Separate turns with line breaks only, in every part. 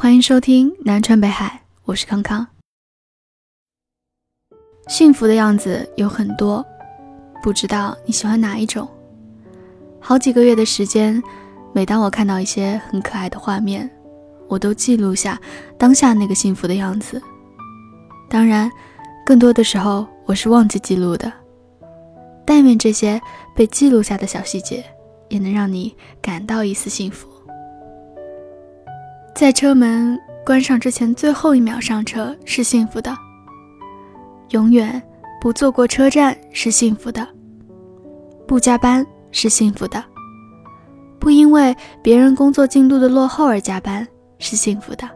欢迎收听南川北海，我是康康。幸福的样子有很多，不知道你喜欢哪一种？好几个月的时间，每当我看到一些很可爱的画面，我都记录下当下那个幸福的样子。当然，更多的时候我是忘记记录的。但愿这些被记录下的小细节，也能让你感到一丝幸福。在车门关上之前最后一秒上车是幸福的。永远不坐过车站是幸福的。不加班是幸福的。不因为别人工作进度的落后而加班是幸福的。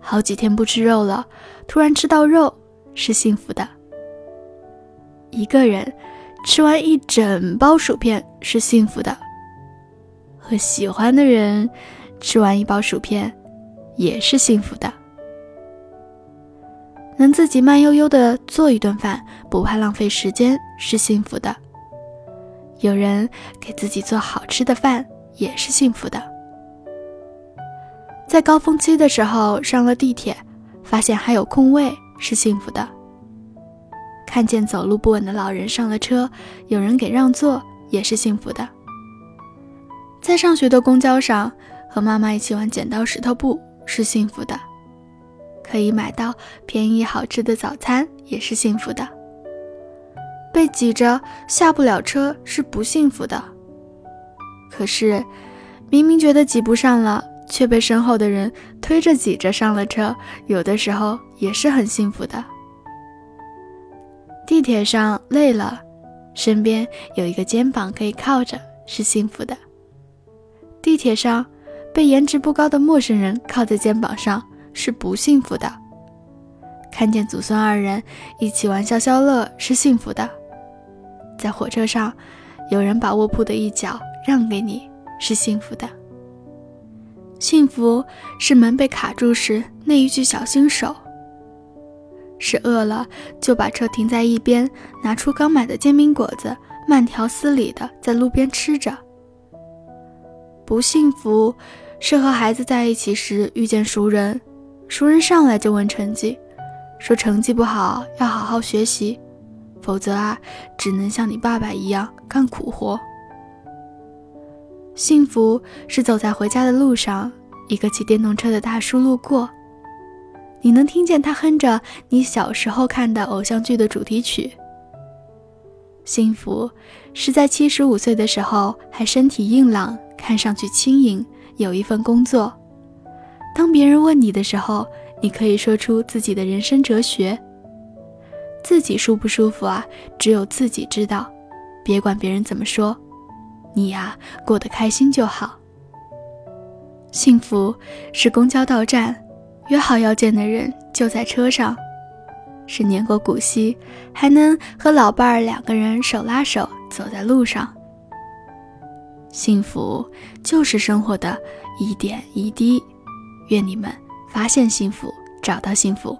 好几天不吃肉了，突然吃到肉是幸福的。一个人吃完一整包薯片是幸福的，和喜欢的人吃完一包薯片也是幸福的。能自己慢悠悠的做一顿饭，不怕浪费时间是幸福的。有人给自己做好吃的饭也是幸福的。在高峰期的时候上了地铁，发现还有空位是幸福的。看见走路不稳的老人上了车，有人给让座也是幸福的。在上学的公交上和妈妈一起玩剪刀石头布是幸福的。可以买到便宜好吃的早餐也是幸福的。被挤着下不了车是不幸福的。可是明明觉得挤不上了，却被身后的人推着挤着上了车，有的时候也是很幸福的。地铁上累了，身边有一个肩膀可以靠着，是幸福的。地铁上被颜值不高的陌生人靠在肩膀上，是不幸福的。看见祖孙二人一起玩消消乐，是幸福的。在火车上，有人把卧铺的一角让给你，是幸福的。幸福是门被卡住时那一句小心手。是饿了就把车停在一边，拿出刚买的煎饼果子，慢条斯理的在路边吃着。不幸福，是和孩子在一起时遇见熟人，熟人上来就问成绩，说成绩不好要好好学习，否则啊，只能像你爸爸一样干苦活。幸福是走在回家的路上，一个骑电动车的大叔路过。你能听见他哼着你小时候看的偶像剧的主题曲。幸福是在七十五岁的时候还身体硬朗，看上去轻盈，有一份工作。当别人问你的时候，你可以说出自己的人生哲学。自己舒不舒服啊？只有自己知道，别管别人怎么说，你呀过得开心就好。幸福是公交到站。约好要见的人就在车上，是年过古稀还能和老伴儿两个人手拉手走在路上。幸福就是生活的一点一滴，愿你们发现幸福，找到幸福。